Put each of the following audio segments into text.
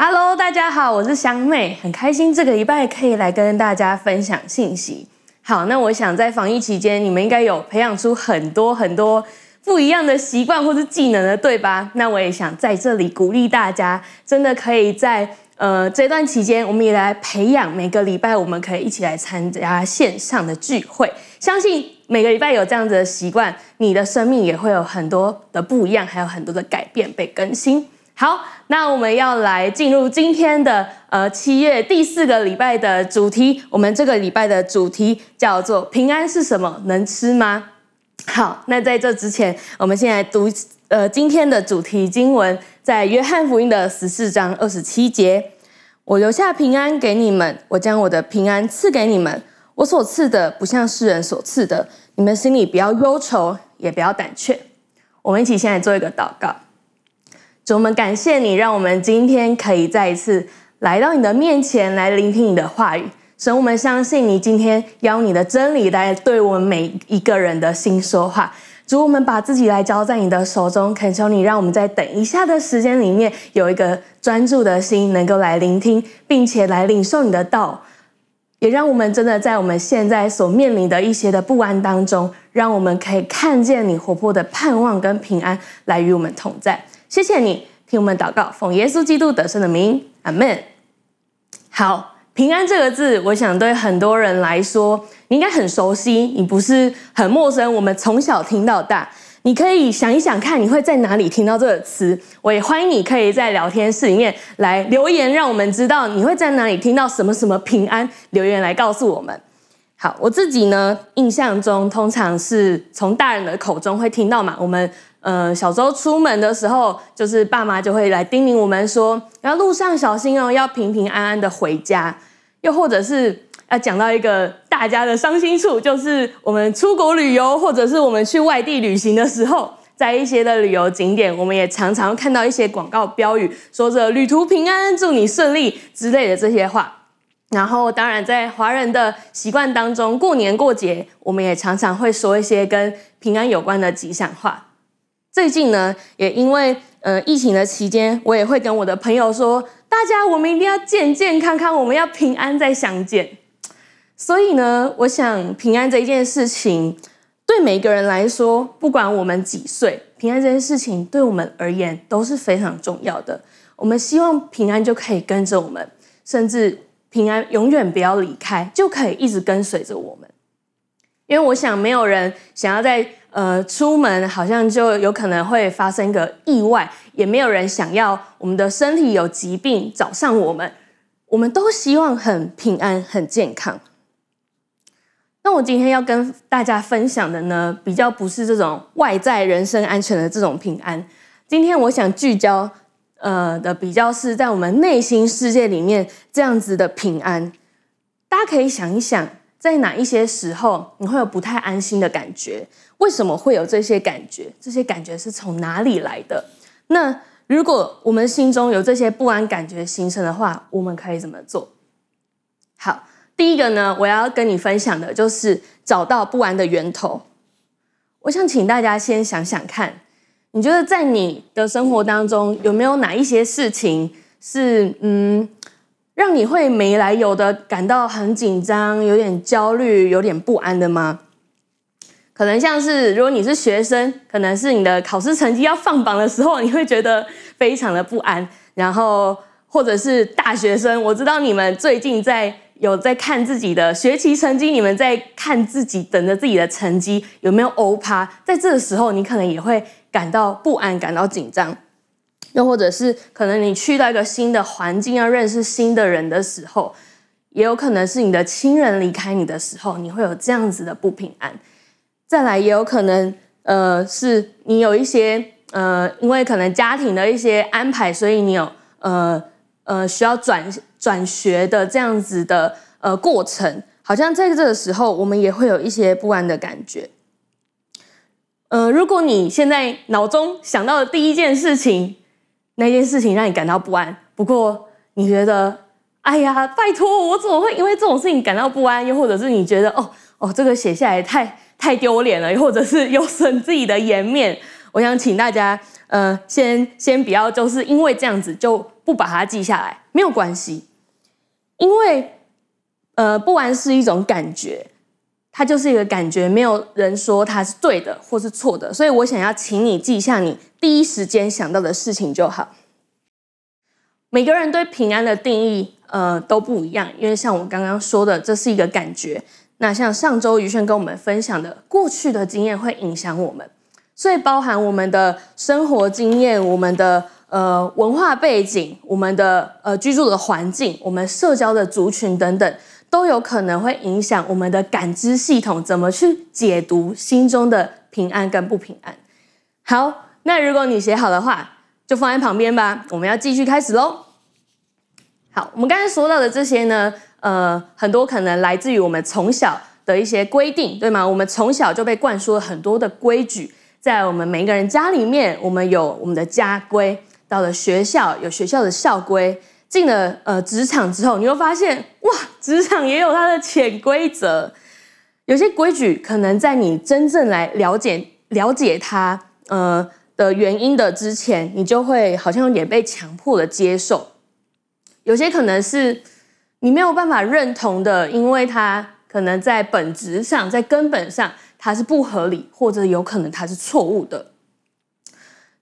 Hello，大家好，我是香妹，很开心这个礼拜可以来跟大家分享信息。好，那我想在防疫期间，你们应该有培养出很多很多不一样的习惯或是技能的，对吧？那我也想在这里鼓励大家，真的可以在呃这段期间，我们也来培养，每个礼拜我们可以一起来参加线上的聚会。相信每个礼拜有这样子的习惯，你的生命也会有很多的不一样，还有很多的改变被更新。好，那我们要来进入今天的呃七月第四个礼拜的主题。我们这个礼拜的主题叫做“平安是什么？能吃吗？”好，那在这之前，我们先来读呃今天的主题经文，在约翰福音的十四章二十七节：“我留下平安给你们，我将我的平安赐给你们。我所赐的不像世人所赐的，你们心里不要忧愁，也不要胆怯。”我们一起先来做一个祷告。主，我们感谢你，让我们今天可以再一次来到你的面前，来聆听你的话语。神，我们相信你今天邀你的真理来对我们每一个人的心说话。主，我们把自己来交在你的手中，恳求你让我们在等一下的时间里面有一个专注的心，能够来聆听，并且来领受你的道。也让我们真的在我们现在所面临的一些的不安当中，让我们可以看见你活泼的盼望跟平安来与我们同在。谢谢你听我们祷告，奉耶稣基督得胜的名，阿门。好，平安这个字，我想对很多人来说，你应该很熟悉，你不是很陌生。我们从小听到大，你可以想一想看，你会在哪里听到这个词？我也欢迎你可以在聊天室里面来留言，让我们知道你会在哪里听到什么什么平安，留言来告诉我们。好，我自己呢，印象中通常是从大人的口中会听到嘛，我们。呃，小时候出门的时候，就是爸妈就会来叮咛我们说，然后路上小心哦，要平平安安的回家。又或者是要讲到一个大家的伤心处，就是我们出国旅游，或者是我们去外地旅行的时候，在一些的旅游景点，我们也常常看到一些广告标语，说着“旅途平安，祝你顺利”之类的这些话。然后，当然在华人的习惯当中，过年过节，我们也常常会说一些跟平安有关的吉祥话。最近呢，也因为呃疫情的期间，我也会跟我的朋友说，大家我们一定要健健康康，我们要平安再相见。所以呢，我想平安这一件事情，对每个人来说，不管我们几岁，平安这件事情对我们而言都是非常重要的。我们希望平安就可以跟着我们，甚至平安永远不要离开，就可以一直跟随着我们。因为我想，没有人想要在。呃，出门好像就有可能会发生个意外，也没有人想要我们的身体有疾病找上我们，我们都希望很平安、很健康。那我今天要跟大家分享的呢，比较不是这种外在人身安全的这种平安。今天我想聚焦呃的比较是在我们内心世界里面这样子的平安。大家可以想一想。在哪一些时候你会有不太安心的感觉？为什么会有这些感觉？这些感觉是从哪里来的？那如果我们心中有这些不安感觉形成的话，我们可以怎么做？好，第一个呢，我要跟你分享的就是找到不安的源头。我想请大家先想想看，你觉得在你的生活当中有没有哪一些事情是嗯？让你会没来由的感到很紧张、有点焦虑、有点不安的吗？可能像是如果你是学生，可能是你的考试成绩要放榜的时候，你会觉得非常的不安。然后或者是大学生，我知道你们最近在有在看自己的学期成绩，你们在看自己等着自己的成绩有没有欧趴，在这个时候你可能也会感到不安、感到紧张。又或者是可能你去到一个新的环境，要认识新的人的时候，也有可能是你的亲人离开你的时候，你会有这样子的不平安。再来，也有可能，呃，是你有一些，呃，因为可能家庭的一些安排，所以你有，呃，呃，需要转转学的这样子的，呃，过程。好像在这个时候，我们也会有一些不安的感觉。呃，如果你现在脑中想到的第一件事情，那件事情让你感到不安，不过你觉得，哎呀，拜托，我怎么会因为这种事情感到不安？又或者是你觉得，哦哦，这个写下来太太丢脸了，又或者是有损自己的颜面，我想请大家，呃，先先不要，就是因为这样子就不把它记下来，没有关系，因为，呃，不安是一种感觉，它就是一个感觉，没有人说它是对的或是错的，所以我想要请你记下你第一时间想到的事情就好。每个人对平安的定义，呃，都不一样，因为像我刚刚说的，这是一个感觉。那像上周于轩跟我们分享的，过去的经验会影响我们，所以包含我们的生活经验、我们的呃文化背景、我们的呃居住的环境、我们社交的族群等等，都有可能会影响我们的感知系统怎么去解读心中的平安跟不平安。好，那如果你写好的话，就放在旁边吧。我们要继续开始喽。好，我们刚才说到的这些呢，呃，很多可能来自于我们从小的一些规定，对吗？我们从小就被灌输了很多的规矩，在我们每一个人家里面，我们有我们的家规；到了学校，有学校的校规；进了呃职场之后，你会发现，哇，职场也有它的潜规则。有些规矩可能在你真正来了解了解它呃的原因的之前，你就会好像有点被强迫的接受；有些可能是。你没有办法认同的，因为它可能在本质上、在根本上，它是不合理，或者有可能它是错误的。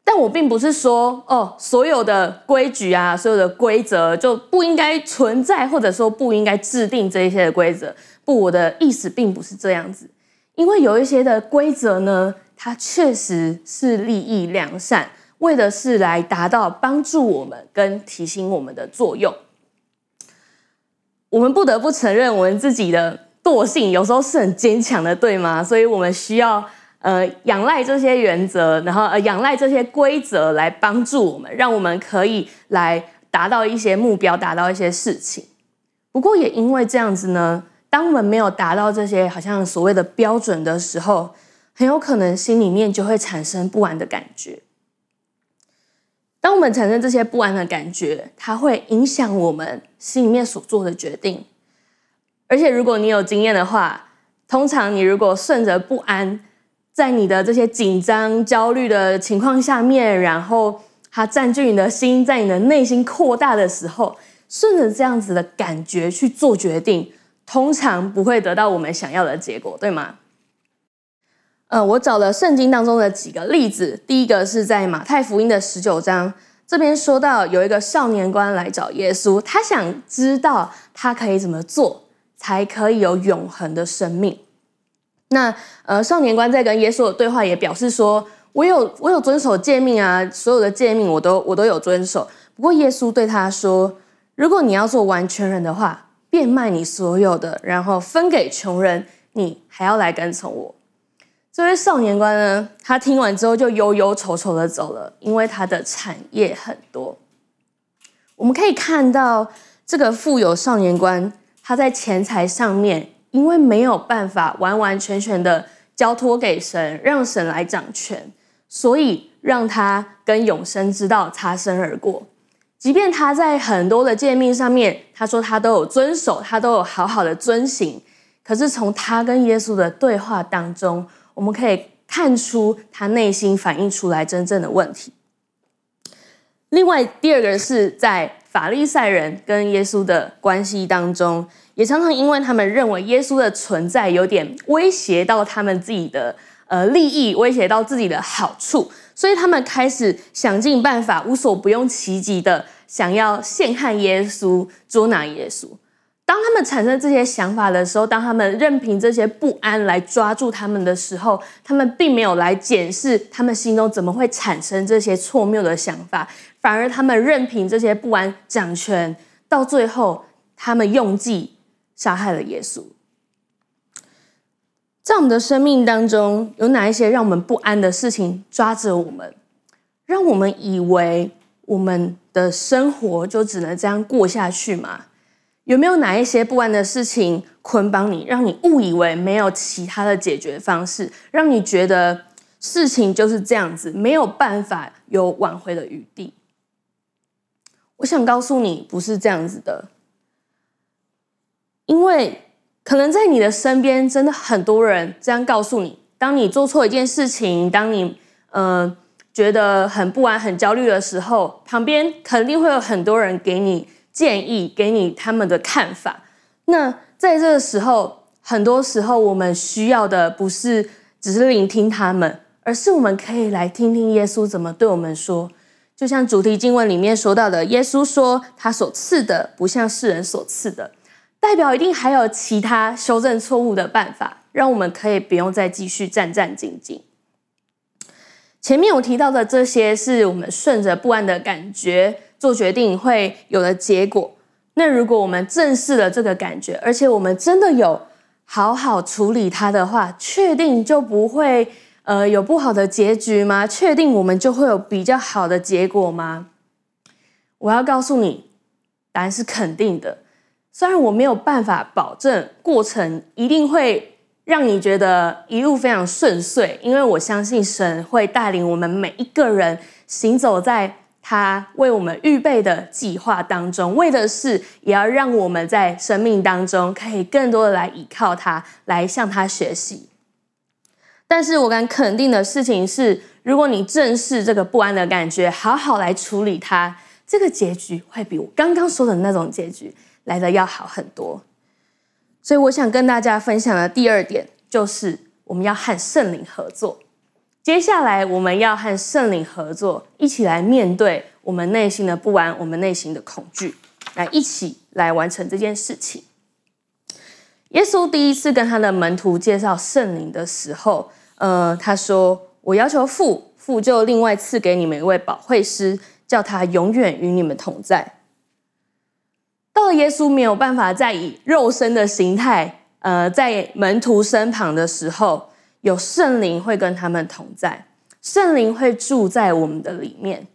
但我并不是说，哦，所有的规矩啊，所有的规则就不应该存在，或者说不应该制定这一些的规则。不，我的意思并不是这样子。因为有一些的规则呢，它确实是利益良善，为的是来达到帮助我们跟提醒我们的作用。我们不得不承认，我们自己的惰性有时候是很坚强的，对吗？所以我们需要呃仰赖这些原则，然后呃仰赖这些规则来帮助我们，让我们可以来达到一些目标，达到一些事情。不过也因为这样子呢，当我们没有达到这些好像所谓的标准的时候，很有可能心里面就会产生不安的感觉。当我们产生这些不安的感觉，它会影响我们心里面所做的决定。而且，如果你有经验的话，通常你如果顺着不安，在你的这些紧张、焦虑的情况下面，然后它占据你的心，在你的内心扩大的时候，顺着这样子的感觉去做决定，通常不会得到我们想要的结果，对吗？呃，我找了圣经当中的几个例子。第一个是在马太福音的十九章，这边说到有一个少年官来找耶稣，他想知道他可以怎么做才可以有永恒的生命。那呃，少年官在跟耶稣的对话也表示说：“我有我有遵守诫命啊，所有的诫命我都我都有遵守。”不过耶稣对他说：“如果你要做完全人的话，变卖你所有的，然后分给穷人，你还要来跟从我。”这位少年官呢，他听完之后就忧忧愁愁的走了，因为他的产业很多。我们可以看到，这个富有少年官，他在钱财上面，因为没有办法完完全全的交托给神，让神来掌权，所以让他跟永生之道擦身而过。即便他在很多的诫命上面，他说他都有遵守，他都有好好的遵行，可是从他跟耶稣的对话当中，我们可以看出他内心反映出来真正的问题。另外，第二个是在法利赛人跟耶稣的关系当中，也常常因为他们认为耶稣的存在有点威胁到他们自己的呃利益，威胁到自己的好处，所以他们开始想尽办法，无所不用其极的想要陷害耶稣，捉拿耶稣。当他们产生这些想法的时候，当他们任凭这些不安来抓住他们的时候，他们并没有来检视他们心中怎么会产生这些错谬的想法，反而他们任凭这些不安掌权，到最后他们用计杀害了耶稣。在我们的生命当中，有哪一些让我们不安的事情抓着我们，让我们以为我们的生活就只能这样过下去吗？有没有哪一些不安的事情捆绑你，让你误以为没有其他的解决方式，让你觉得事情就是这样子，没有办法有挽回的余地？我想告诉你，不是这样子的，因为可能在你的身边，真的很多人这样告诉你：当你做错一件事情，当你呃，觉得很不安、很焦虑的时候，旁边肯定会有很多人给你建议，给你他们的看法。那在这个时候，很多时候我们需要的不是只是聆听他们，而是我们可以来听听耶稣怎么对我们说。就像主题经文里面说到的，耶稣说他所赐的不像世人所赐的，代表一定还有其他修正错误的办法，让我们可以不用再继续战战兢兢。前面我提到的这些，是我们顺着不安的感觉做决定会有的结果。那如果我们正视了这个感觉，而且我们真的有好好处理它的话，确定就不会呃有不好的结局吗？确定我们就会有比较好的结果吗？我要告诉你，答案是肯定的。虽然我没有办法保证过程一定会。让你觉得一路非常顺遂，因为我相信神会带领我们每一个人行走在他为我们预备的计划当中，为的是也要让我们在生命当中可以更多的来依靠他，来向他学习。但是我敢肯定的事情是，如果你正视这个不安的感觉，好好来处理它，这个结局会比我刚刚说的那种结局来的要好很多。所以我想跟大家分享的第二点，就是我们要和圣灵合作。接下来我们要和圣灵合作，一起来面对我们内心的不安，我们内心的恐惧，来一起来完成这件事情。耶稣第一次跟他的门徒介绍圣灵的时候，呃，他说：“我要求父，父就另外赐给你们一位保惠师，叫他永远与你们同在。”到了耶稣没有办法再以肉身的形态，呃，在门徒身旁的时候，有圣灵会跟他们同在，圣灵会住在我们的里面。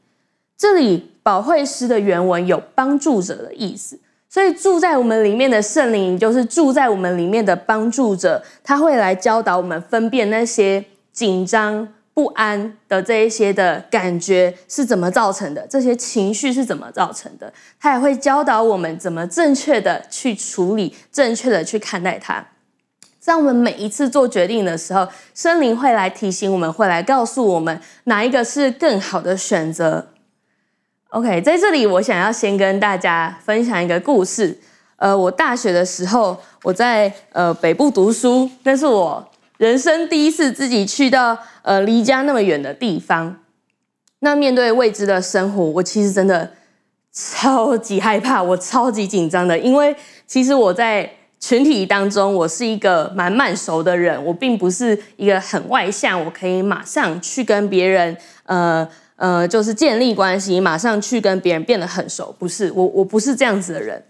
这里保惠师的原文有帮助者的意思，所以住在我们里面的圣灵就是住在我们里面的帮助者，他会来教导我们分辨那些紧张。不安的这一些的感觉是怎么造成的？这些情绪是怎么造成的？他也会教导我们怎么正确的去处理，正确的去看待它。在我们每一次做决定的时候，森林会来提醒我们，会来告诉我们哪一个是更好的选择。OK，在这里我想要先跟大家分享一个故事。呃，我大学的时候，我在呃北部读书，那是我人生第一次自己去到呃离家那么远的地方，那面对未知的生活，我其实真的超级害怕，我超级紧张的，因为其实我在群体当中，我是一个蛮慢熟的人，我并不是一个很外向，我可以马上去跟别人呃呃就是建立关系，马上去跟别人变得很熟，不是我我不是这样子的人。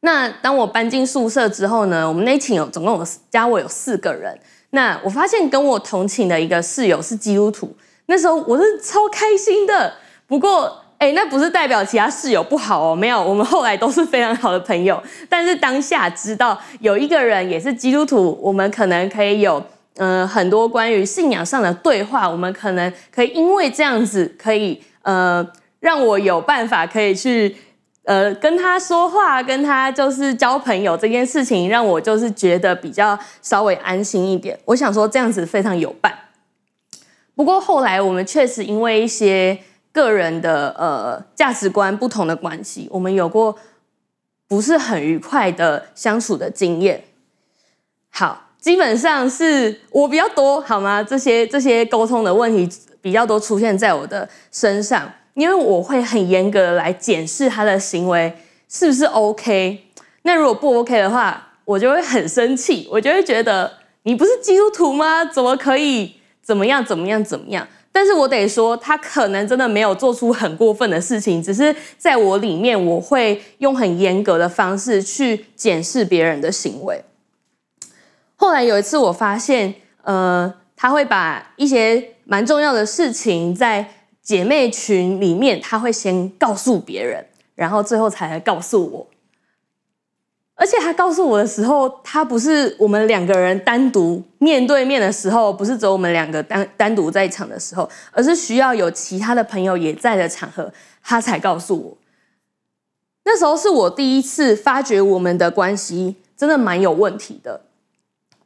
那当我搬进宿舍之后呢，我们那一寝有总共有加我有四个人。那我发现跟我同寝的一个室友是基督徒，那时候我是超开心的。不过，哎，那不是代表其他室友不好哦，没有，我们后来都是非常好的朋友。但是当下知道有一个人也是基督徒，我们可能可以有呃很多关于信仰上的对话，我们可能可以因为这样子可以呃让我有办法可以去。呃，跟他说话，跟他就是交朋友这件事情，让我就是觉得比较稍微安心一点。我想说这样子非常有伴。不过后来我们确实因为一些个人的呃价值观不同的关系，我们有过不是很愉快的相处的经验。好，基本上是我比较多，好吗？这些这些沟通的问题比较多出现在我的身上。因为我会很严格的来检视他的行为是不是 OK，那如果不 OK 的话，我就会很生气，我就会觉得你不是基督徒吗？怎么可以怎么样怎么样怎么样？但是我得说，他可能真的没有做出很过分的事情，只是在我里面，我会用很严格的方式去检视别人的行为。后来有一次，我发现，呃，他会把一些蛮重要的事情在。姐妹群里面，他会先告诉别人，然后最后才来告诉我。而且他告诉我的时候，他不是我们两个人单独面对面的时候，不是只有我们两个单单独在场的时候，而是需要有其他的朋友也在的场合，他才告诉我。那时候是我第一次发觉我们的关系真的蛮有问题的。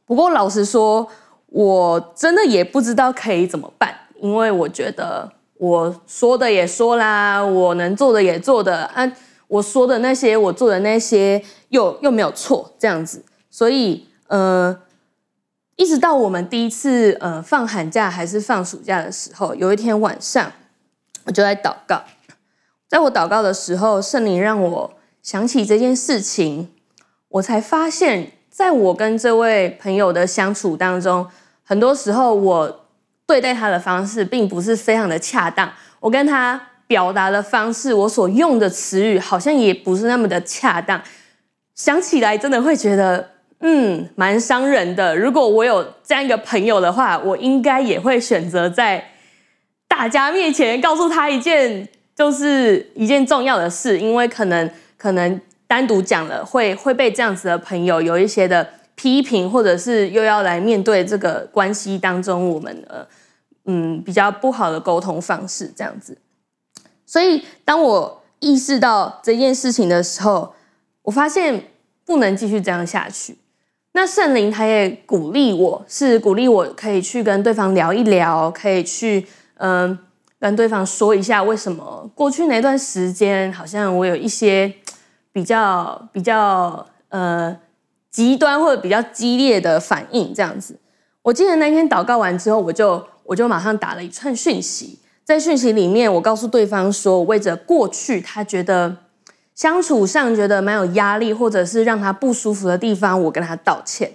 不过老实说，我真的也不知道可以怎么办。因为我觉得我说的也说啦，我能做的也做的啊，我说的那些，我做的那些又又没有错，这样子，所以呃，一直到我们第一次呃放寒假还是放暑假的时候，有一天晚上，我就在祷告，在我祷告的时候，圣灵让我想起这件事情，我才发现，在我跟这位朋友的相处当中，很多时候我。对待他的方式并不是非常的恰当，我跟他表达的方式，我所用的词语好像也不是那么的恰当，想起来真的会觉得，嗯，蛮伤人的。如果我有这样一个朋友的话，我应该也会选择在大家面前告诉他一件，就是一件重要的事，因为可能可能单独讲了会会被这样子的朋友有一些的。批评，或者是又要来面对这个关系当中，我们的嗯比较不好的沟通方式这样子。所以当我意识到这件事情的时候，我发现不能继续这样下去。那圣灵他也鼓励我，是鼓励我可以去跟对方聊一聊，可以去嗯跟对方说一下为什么过去那段时间好像我有一些比较比较呃。极端或者比较激烈的反应，这样子。我记得那天祷告完之后，我就我就马上打了一串讯息，在讯息里面，我告诉对方说，为着过去他觉得相处上觉得蛮有压力，或者是让他不舒服的地方，我跟他道歉，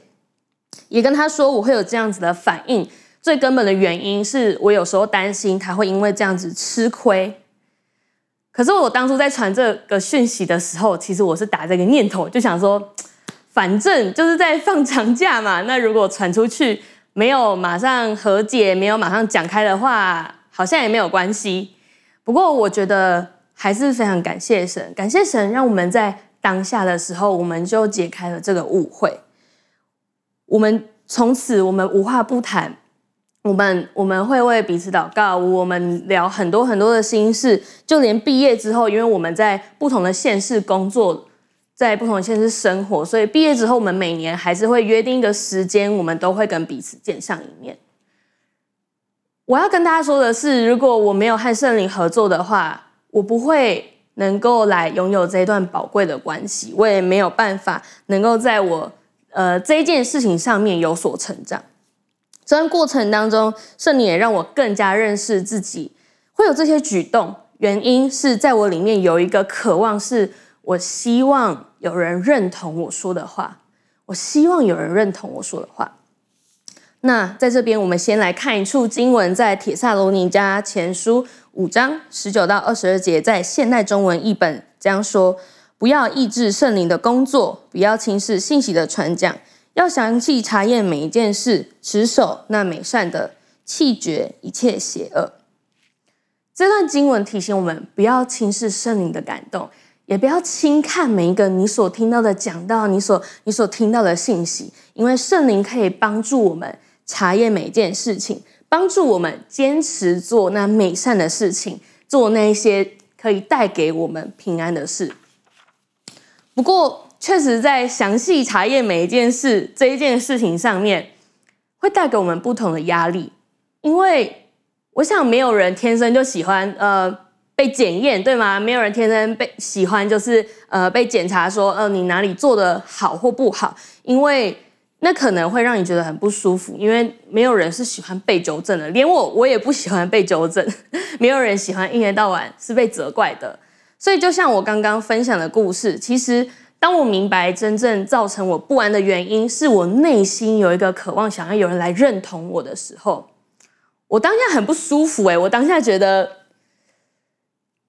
也跟他说我会有这样子的反应，最根本的原因是我有时候担心他会因为这样子吃亏。可是我当初在传这个讯息的时候，其实我是打这个念头，就想说。反正就是在放长假嘛，那如果传出去没有马上和解，没有马上讲开的话，好像也没有关系。不过我觉得还是非常感谢神，感谢神让我们在当下的时候，我们就解开了这个误会。我们从此我们无话不谈，我们我们会为彼此祷告，我们聊很多很多的心事，就连毕业之后，因为我们在不同的县市工作。在不同的县市生活，所以毕业之后，我们每年还是会约定一个时间，我们都会跟彼此见上一面。我要跟大家说的是，如果我没有和圣灵合作的话，我不会能够来拥有这一段宝贵的关系，我也没有办法能够在我呃这一件事情上面有所成长。这段过程当中，圣灵也让我更加认识自己，会有这些举动，原因是在我里面有一个渴望是。我希望有人认同我说的话，我希望有人认同我说的话。那在这边，我们先来看一处经文，在铁萨罗尼迦前书五章十九到二十二节，在现代中文译本这样说：不要抑制圣灵的工作，不要轻视信息的传讲，要详细查验每一件事，持守那美善的，弃绝一切邪恶。这段经文提醒我们，不要轻视圣灵的感动。也不要轻看每一个你所听到的讲到，你所你所听到的信息，因为圣灵可以帮助我们查验每一件事情，帮助我们坚持做那美善的事情，做那些可以带给我们平安的事。不过，确实在详细查验每一件事这一件事情上面，会带给我们不同的压力，因为我想没有人天生就喜欢呃。被检验对吗？没有人天生被喜欢，就是呃被检查说，呃你哪里做得好或不好，因为那可能会让你觉得很不舒服。因为没有人是喜欢被纠正的，连我我也不喜欢被纠正。没有人喜欢一天到晚是被责怪的。所以就像我刚刚分享的故事，其实当我明白真正造成我不安的原因，是我内心有一个渴望想要有人来认同我的时候，我当下很不舒服诶，我当下觉得。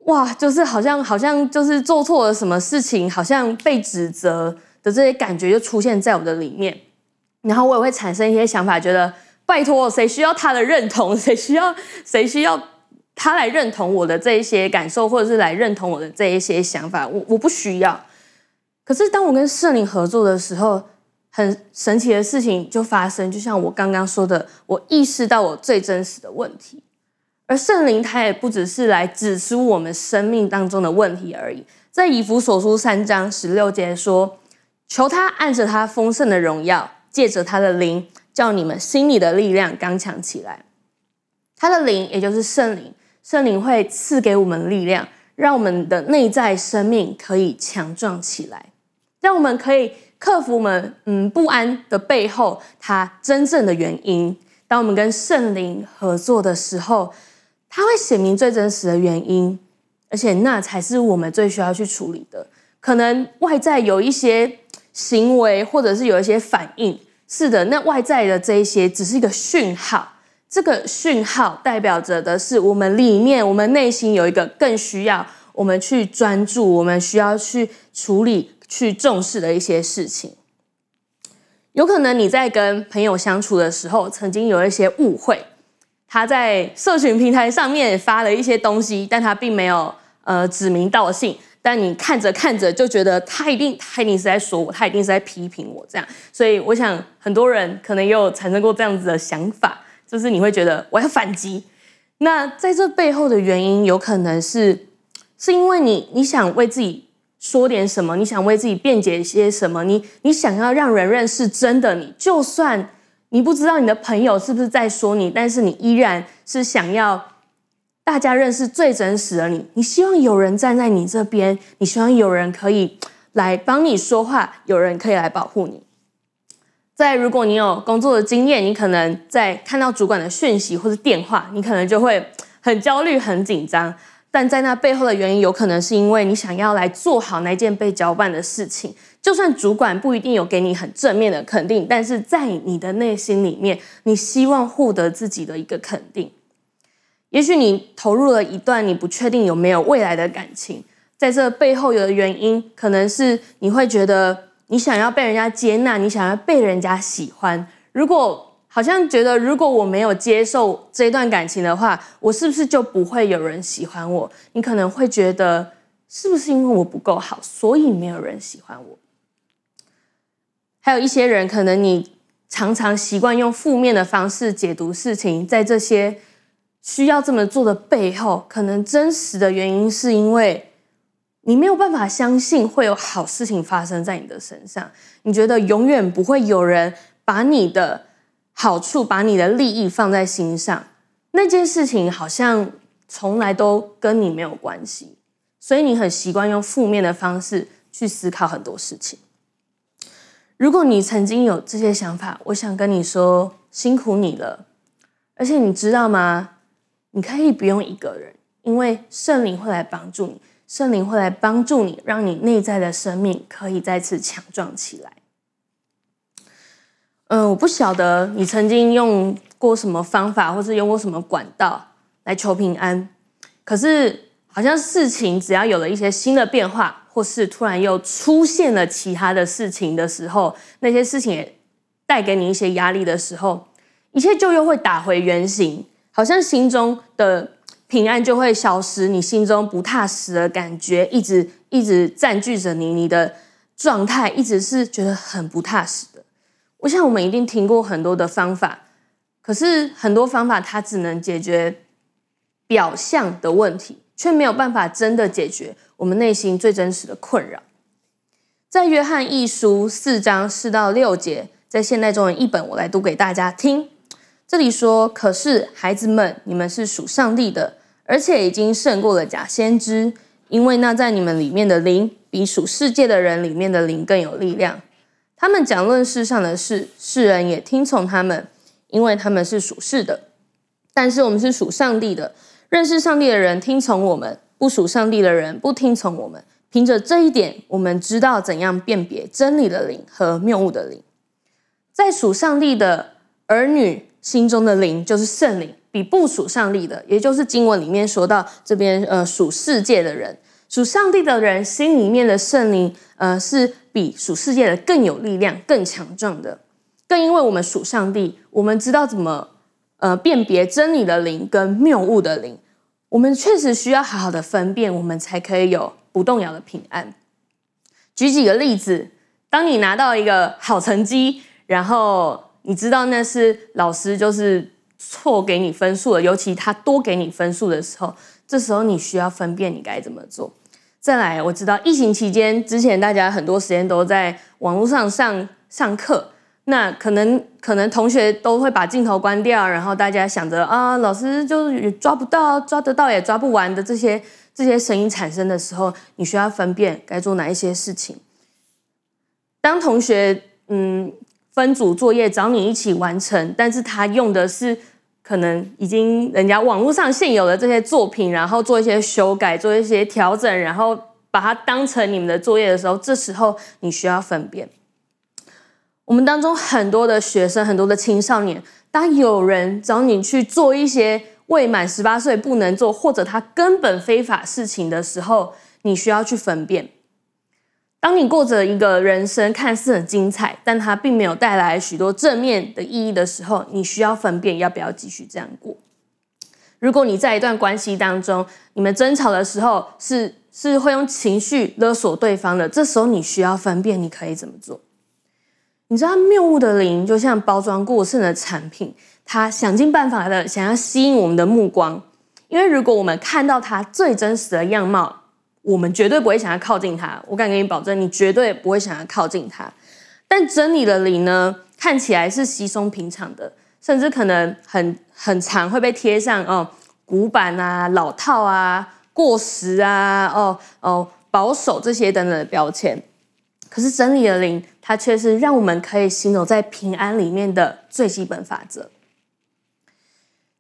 哇，就是好像好像就是做错了什么事情，好像被指责的这些感觉就出现在我的里面，然后我也会产生一些想法，觉得拜托，谁需要他的认同？谁需要谁需要他来认同我的这一些感受，或者是来认同我的这一些想法？我我不需要。可是当我跟圣灵合作的时候，很神奇的事情就发生，就像我刚刚说的，我意识到我最真实的问题。而圣灵他也不只是来指出我们生命当中的问题而已，在以弗所书三章十六节说：“求他按着他丰盛的荣耀，借着他的灵，叫你们心里的力量刚强起来。”他的灵也就是圣灵，圣灵会赐给我们力量，让我们的内在生命可以强壮起来，让我们可以克服我们嗯不安的背后，它真正的原因。当我们跟圣灵合作的时候，它会写明最真实的原因，而且那才是我们最需要去处理的。可能外在有一些行为，或者是有一些反应，是的，那外在的这一些只是一个讯号。这个讯号代表着的是我们里面，我们内心有一个更需要我们去专注，我们需要去处理、去重视的一些事情。有可能你在跟朋友相处的时候，曾经有一些误会，他在社群平台上面发了一些东西，但他并没有呃指名道姓，但你看着看着就觉得他一定他一定是在说我，他一定是在批评我这样，所以我想很多人可能也有产生过这样子的想法。就是你会觉得我要反击，那在这背后的原因，有可能是是因为你你想为自己说点什么，你想为自己辩解一些什么，你你想要让人认识真的你，就算你不知道你的朋友是不是在说你，但是你依然是想要大家认识最真实的你，你希望有人站在你这边，你希望有人可以来帮你说话，有人可以来保护你。在如果你有工作的经验，你可能在看到主管的讯息或是电话，你可能就会很焦虑、很紧张。但在那背后的原因，有可能是因为你想要来做好那件被交办的事情。就算主管不一定有给你很正面的肯定，但是在你的内心里面，你希望获得自己的一个肯定。也许你投入了一段你不确定有没有未来的感情，在这背后有的原因，可能是你会觉得。你想要被人家接纳，你想要被人家喜欢。如果好像觉得，如果我没有接受这段感情的话，我是不是就不会有人喜欢我？你可能会觉得，是不是因为我不够好，所以没有人喜欢我？还有一些人，可能你常常习惯用负面的方式解读事情，在这些需要这么做的背后，可能真实的原因是因为。你没有办法相信会有好事情发生在你的身上，你觉得永远不会有人把你的好处、把你的利益放在心上，那件事情好像从来都跟你没有关系，所以你很习惯用负面的方式去思考很多事情。如果你曾经有这些想法，我想跟你说，辛苦你了。而且你知道吗？你可以不用一个人，因为圣灵会来帮助你。圣灵会来帮助你，让你内在的生命可以再次强壮起来。嗯，我不晓得你曾经用过什么方法，或是用过什么管道来求平安。可是，好像事情只要有了一些新的变化，或是突然又出现了其他的事情的时候，那些事情也带给你一些压力的时候，一切就又会打回原形，好像心中的。平安就会消失，你心中不踏实的感觉一直一直占据着你，你的状态一直是觉得很不踏实的。我想我们一定听过很多的方法，可是很多方法它只能解决表象的问题，却没有办法真的解决我们内心最真实的困扰。在约翰一书四章四到六节，在现代中文译本，我来读给大家听。这里说：“可是孩子们，你们是属上帝的。”而且已经胜过了假先知，因为那在你们里面的灵，比属世界的人里面的灵更有力量。他们讲论世上的事，世人也听从他们，因为他们是属世的。但是我们是属上帝的，认识上帝的人听从我们，不属上帝的人不听从我们。凭着这一点，我们知道怎样辨别真理的灵和谬误的灵。在属上帝的儿女心中的灵，就是圣灵。比不属上帝的，也就是经文里面说到这边，呃，属世界的人，属上帝的人心里面的圣灵，呃，是比属世界的更有力量、更强壮的。更因为我们属上帝，我们知道怎么，呃，辨别真理的灵跟谬误的灵。我们确实需要好好的分辨，我们才可以有不动摇的平安。举几个例子，当你拿到一个好成绩，然后你知道那是老师就是。错给你分数了，尤其他多给你分数的时候，这时候你需要分辨你该怎么做。再来，我知道疫情期间之前大家很多时间都在网络上上上课，那可能可能同学都会把镜头关掉，然后大家想着啊，老师就是抓不到，抓得到也抓不完的这些这些声音产生的时候，你需要分辨该做哪一些事情。当同学嗯分组作业找你一起完成，但是他用的是可能已经人家网络上现有的这些作品，然后做一些修改，做一些调整，然后把它当成你们的作业的时候，这时候你需要分辨。我们当中很多的学生，很多的青少年，当有人找你去做一些未满十八岁不能做，或者他根本非法事情的时候，你需要去分辨。当你过着一个人生看似很精彩，但它并没有带来许多正面的意义的时候，你需要分辨要不要继续这样过。如果你在一段关系当中，你们争吵的时候是是会用情绪勒索对方的，这时候你需要分辨，你可以怎么做？你知道谬误的灵就像包装过剩的产品，它想尽办法的想要吸引我们的目光，因为如果我们看到它最真实的样貌，我们绝对不会想要靠近它。我敢给你保证，你绝对不会想要靠近它。但真理的灵呢，看起来是稀松平常的，甚至可能很很常会被贴上哦古板啊、老套啊、过时啊、哦哦保守这些等等的标签。可是真理的灵，它却是让我们可以行走在平安里面的最基本法则。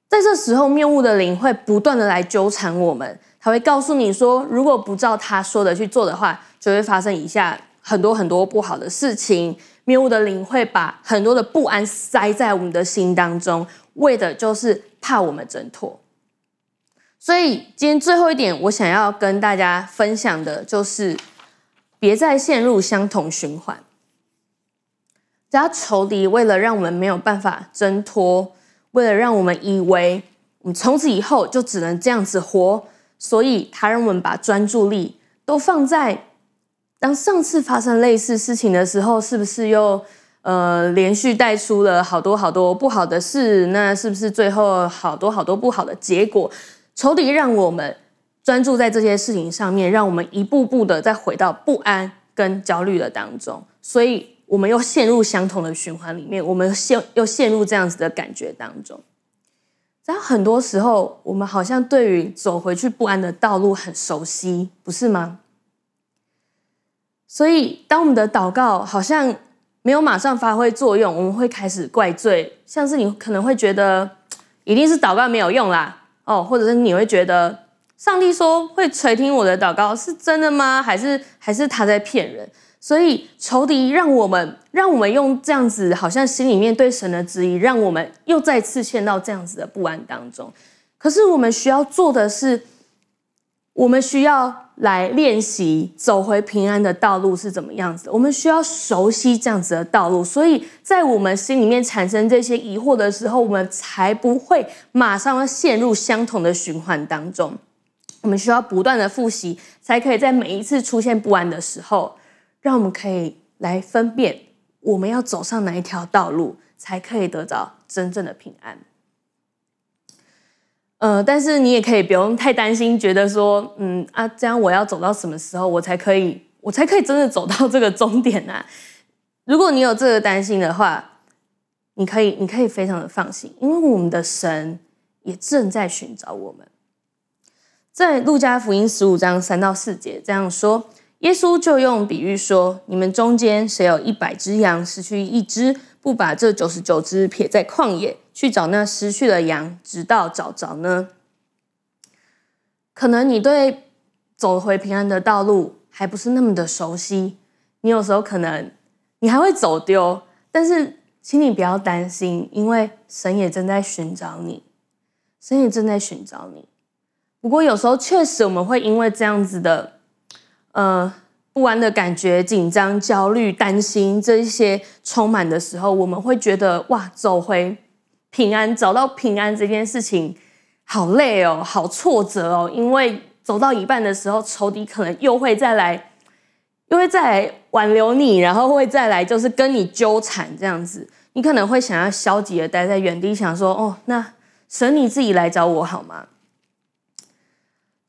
在这时候，谬误的灵会不断的来纠缠我们，他会告诉你说，如果不照他说的去做的话，就会发生以下很多很多不好的事情。谬误的灵会把很多的不安塞在我们的心当中，为的就是怕我们挣脱。所以，今天最后一点，我想要跟大家分享的就是。别再陷入相同循环。只要仇敌为了让我们没有办法挣脱，为了让我们以为我们从此以后就只能这样子活，所以他让我们把专注力都放在当上次发生类似事情的时候，是不是又呃连续带出了好多好多不好的事？那是不是最后好多好多不好的结果？仇敌让我们。专注在这些事情上面，让我们一步步的再回到不安跟焦虑的当中，所以我们又陷入相同的循环里面，我们陷又陷入这样子的感觉当中。但很多时候，我们好像对于走回去不安的道路很熟悉，不是吗？所以，当我们的祷告好像没有马上发挥作用，我们会开始怪罪，像是你可能会觉得一定是祷告没有用啦，哦，或者是你会觉得。上帝说会垂听我的祷告，是真的吗？还是还是他在骗人？所以仇敌让我们让我们用这样子，好像心里面对神的质疑，让我们又再次陷到这样子的不安当中。可是我们需要做的是，我们需要来练习走回平安的道路是怎么样子。我们需要熟悉这样子的道路，所以在我们心里面产生这些疑惑的时候，我们才不会马上陷入相同的循环当中。我们需要不断的复习，才可以在每一次出现不安的时候，让我们可以来分辨我们要走上哪一条道路，才可以得到真正的平安。呃，但是你也可以不用太担心，觉得说，嗯啊，这样我要走到什么时候，我才可以，我才可以真的走到这个终点呢？啊？如果你有这个担心的话，你可以，你可以非常的放心，因为我们的神也正在寻找我们。在路加福音十五章三到四节这样说，耶稣就用比喻说：你们中间谁有一百只羊，失去一只，不把这九十九只撇在旷野，去找那失去的羊，直到找着呢？可能你对走回平安的道路还不是那么的熟悉，你有时候可能你还会走丢，但是请你不要担心，因为神也正在寻找你，神也正在寻找你。不过有时候确实我们会因为这样子的，呃，不安的感觉、紧张、焦虑、担心这一些充满的时候，我们会觉得哇，走回平安、找到平安这件事情好累哦，好挫折哦。因为走到一半的时候，仇敌可能又会再来，又会再来挽留你，然后会再来就是跟你纠缠这样子。你可能会想要消极的待在原地，想说哦，那神你自己来找我好吗？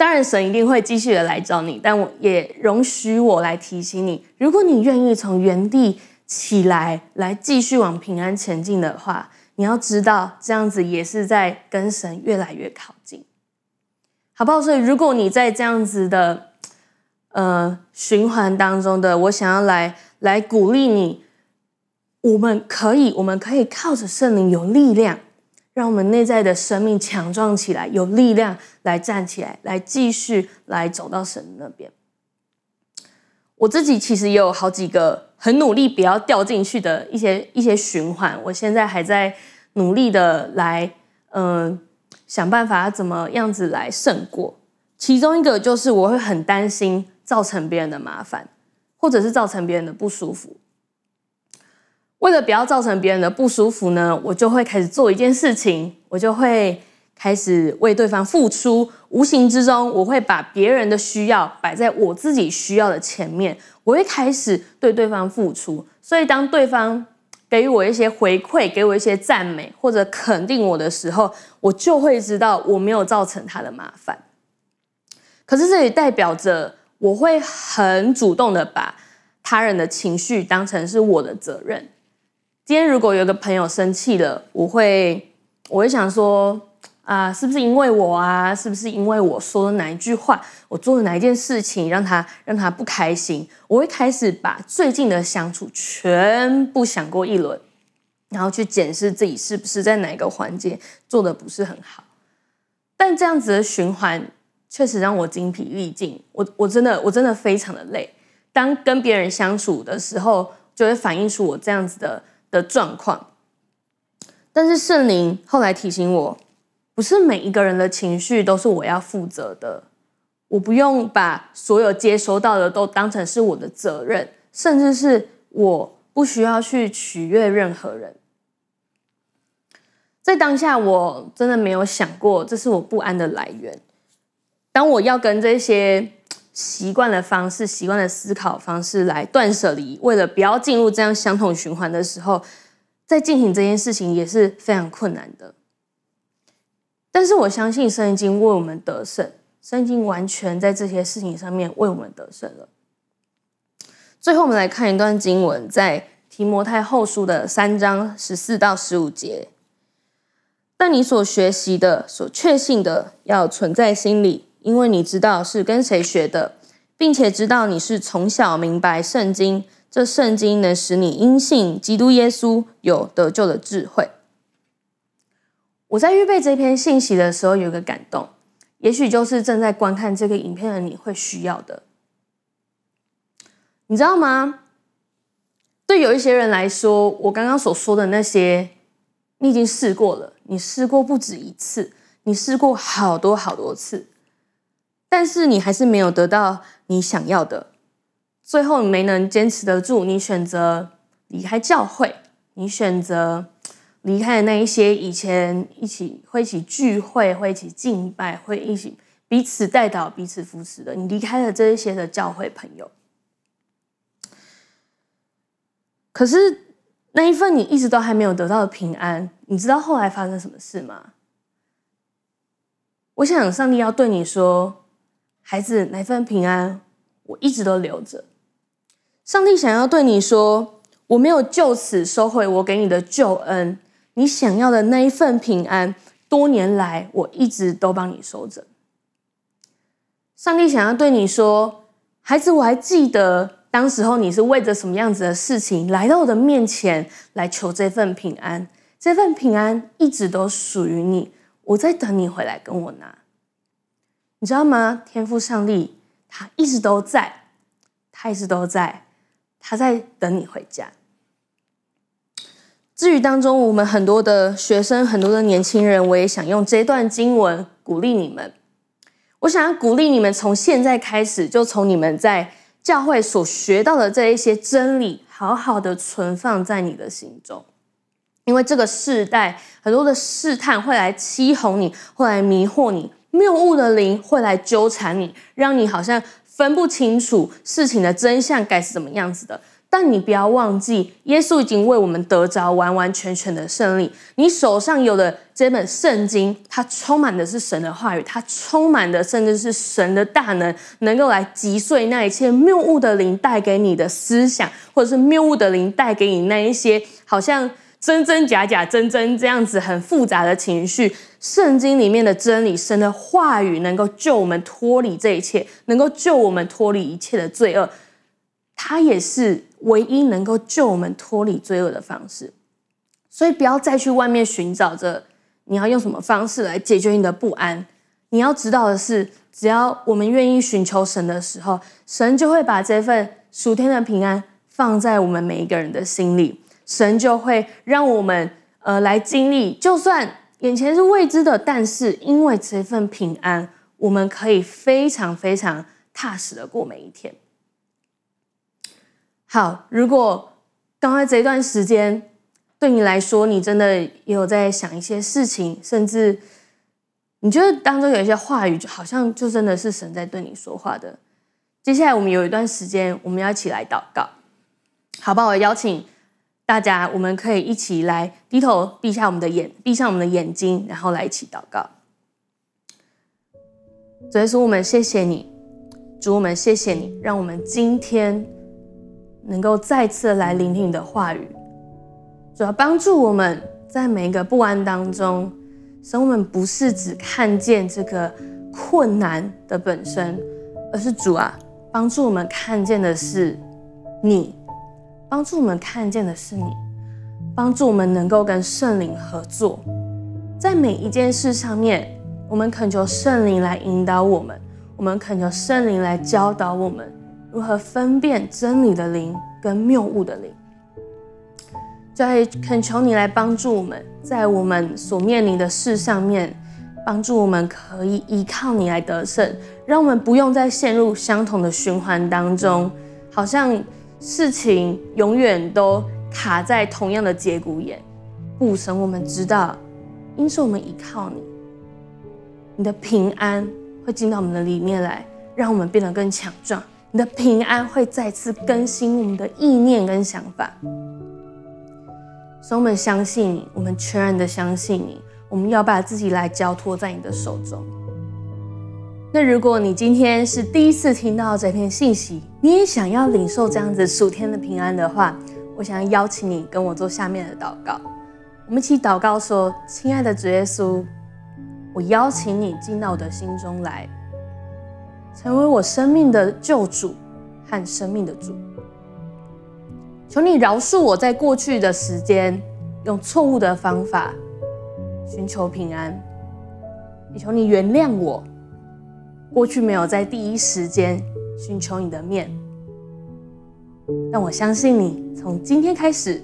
当然，神一定会继续的来找你，但我也容许我来提醒你：如果你愿意从原地起来，来继续往平安前进的话，你要知道，这样子也是在跟神越来越靠近，好不好？所以，如果你在这样子的呃循环当中的，我想要来来鼓励你，我们可以，我们可以靠着圣灵有力量。让我们内在的生命强壮起来，有力量来站起来，来继续来走到神那边。我自己其实也有好几个很努力不要掉进去的一些一些循环，我现在还在努力的来，嗯、想办法怎么样子来胜过。其中一个就是我会很担心造成别人的麻烦，或者是造成别人的不舒服。为了不要造成别人的不舒服呢，我就会开始做一件事情，我就会开始为对方付出。无形之中，我会把别人的需要摆在我自己需要的前面，我会开始对对方付出。所以，当对方给予我一些回馈，给我一些赞美或者肯定我的时候，我就会知道我没有造成他的麻烦。可是，这也代表着我会很主动的把他人的情绪当成是我的责任。今天如果有个朋友生气了，我会我会想说啊，是不是因为我啊？是不是因为我说了哪一句话，我做了哪一件事情让他让他不开心？我会开始把最近的相处全部想过一轮，然后去检视自己是不是在哪个环节做的不是很好。但这样子的循环确实让我精疲力尽，我我真的我真的非常的累。当跟别人相处的时候，就会反映出我这样子的。的状况，但是圣灵后来提醒我，不是每一个人的情绪都是我要负责的，我不用把所有接收到的都当成是我的责任，甚至是我不需要去取悦任何人。在当下，我真的没有想过这是我不安的来源。当我要跟这些。习惯的方式，习惯的思考方式来断舍离，为了不要进入这样相同循环的时候，在进行这件事情也是非常困难的。但是我相信圣经为我们得胜，圣经完全在这些事情上面为我们得胜了。最后，我们来看一段经文，在提摩太后书的三章十四到十五节。但你所学习的、所确信的，要存在心里。因为你知道是跟谁学的，并且知道你是从小明白圣经，这圣经能使你因信基督耶稣有得救的智慧。我在预备这篇信息的时候，有一个感动，也许就是正在观看这个影片的你会需要的。你知道吗？对有一些人来说，我刚刚所说的那些，你已经试过了，你试过不止一次，你试过好多好多次。但是你还是没有得到你想要的，最后你没能坚持得住，你选择离开教会，你选择离开那一些以前一起会一起聚会、会一起敬拜、会一起彼此带祷、彼此扶持的，你离开了这一些的教会朋友。可是那一份你一直都还没有得到的平安，你知道后来发生什么事吗？我想上帝要对你说。孩子，那份平安，我一直都留着。上帝想要对你说，我没有就此收回我给你的救恩，你想要的那一份平安，多年来我一直都帮你收着。上帝想要对你说，孩子，我还记得当时候你是为着什么样子的事情来到我的面前来求这份平安，这份平安一直都属于你，我在等你回来跟我拿。你知道吗？天父上帝，他一直都在，他一直都在，他在等你回家。至于当中我们很多的学生，很多的年轻人，我也想用这段经文鼓励你们。我想要鼓励你们，从现在开始，就从你们在教会所学到的这一些真理，好好的存放在你的心中。因为这个世代很多的试探会来欺哄你，会来迷惑你。谬误的灵会来纠缠你，让你好像分不清楚事情的真相该是怎么样子的。但你不要忘记，耶稣已经为我们得着完完全全的胜利。你手上有的这本圣经，它充满的是神的话语，它充满的甚至是神的大能，能够来击碎那一切谬误的灵带给你的思想，或者是谬误的灵带给你那一些好像真真假假、真真这样子很复杂的情绪。圣经里面的真理，神的话语能够救我们脱离这一切，能够救我们脱离一切的罪恶。它也是唯一能够救我们脱离罪恶的方式，所以不要再去外面寻找着你要用什么方式来解决你的不安。你要知道的是，只要我们愿意寻求神的时候，神就会把这份属天的平安放在我们每一个人的心里，神就会让我们呃来经历，就算眼前是未知的，但是因为这份平安，我们可以非常非常踏实的过每一天。好，如果刚才这段时间对你来说，你真的也有在想一些事情，甚至你觉得当中有一些话语，就好像就真的是神在对你说话的。接下来我们有一段时间，我们要一起来祷告，好吧？我邀请大家，我们可以一起来低头，闭下我们的眼，闭上我们的眼睛，然后来一起祷告。主耶稣，我们谢谢你，主，我们谢谢你，让我们今天。能够再次来聆听你的话语，主要帮助我们在每一个不安当中，使我们不是只看见这个困难的本身，而是主啊，帮助我们看见的是你，帮助我们看见的是你，帮助我们能够跟圣灵合作，在每一件事上面，我们恳求圣灵来引导我们，我们恳求圣灵来教导我们。如何分辨真理的灵跟谬误的灵？在恳求你来帮助我们，在我们所面临的事上面，帮助我们可以依靠你来得胜，让我们不用再陷入相同的循环当中，好像事情永远都卡在同样的节骨眼。不，神，我们知道，因是我们依靠你，你的平安会进到我们的里面来，让我们变得更强壮。你的平安会再次更新我们的意念跟想法，所以我们相信你，我们全然的相信你。我们要把自己来交托在你的手中。那如果你今天是第一次听到这篇信息，你也想要领受这样子属天的平安的话，我想要邀请你跟我做下面的祷告。我们一起祷告说：“亲爱的主耶稣，我邀请你进到我的心中来。”成为我生命的救主和生命的主，求你饶恕我在过去的时间用错误的方法寻求平安，也求你原谅我过去没有在第一时间寻求你的面。但我相信你，从今天开始，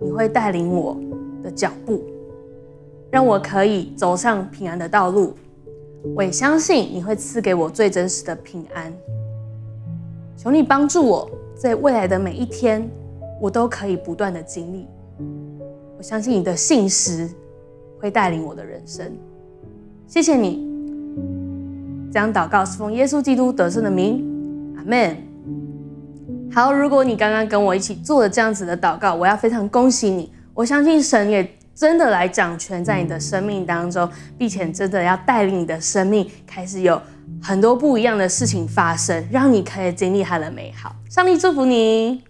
你会带领我的脚步，让我可以走上平安的道路。我也相信你会赐给我最真实的平安。求你帮助我，在未来的每一天，我都可以不断的经历。我相信你的信实会带领我的人生。谢谢你，这样祷告是奉耶稣基督得胜的名，阿门。好，如果你刚刚跟我一起做了这样子的祷告，我要非常恭喜你。我相信神也。真的来掌权在你的生命当中，并且真的要带领你的生命开始有很多不一样的事情发生，让你可以经历它的美好。上帝祝福你。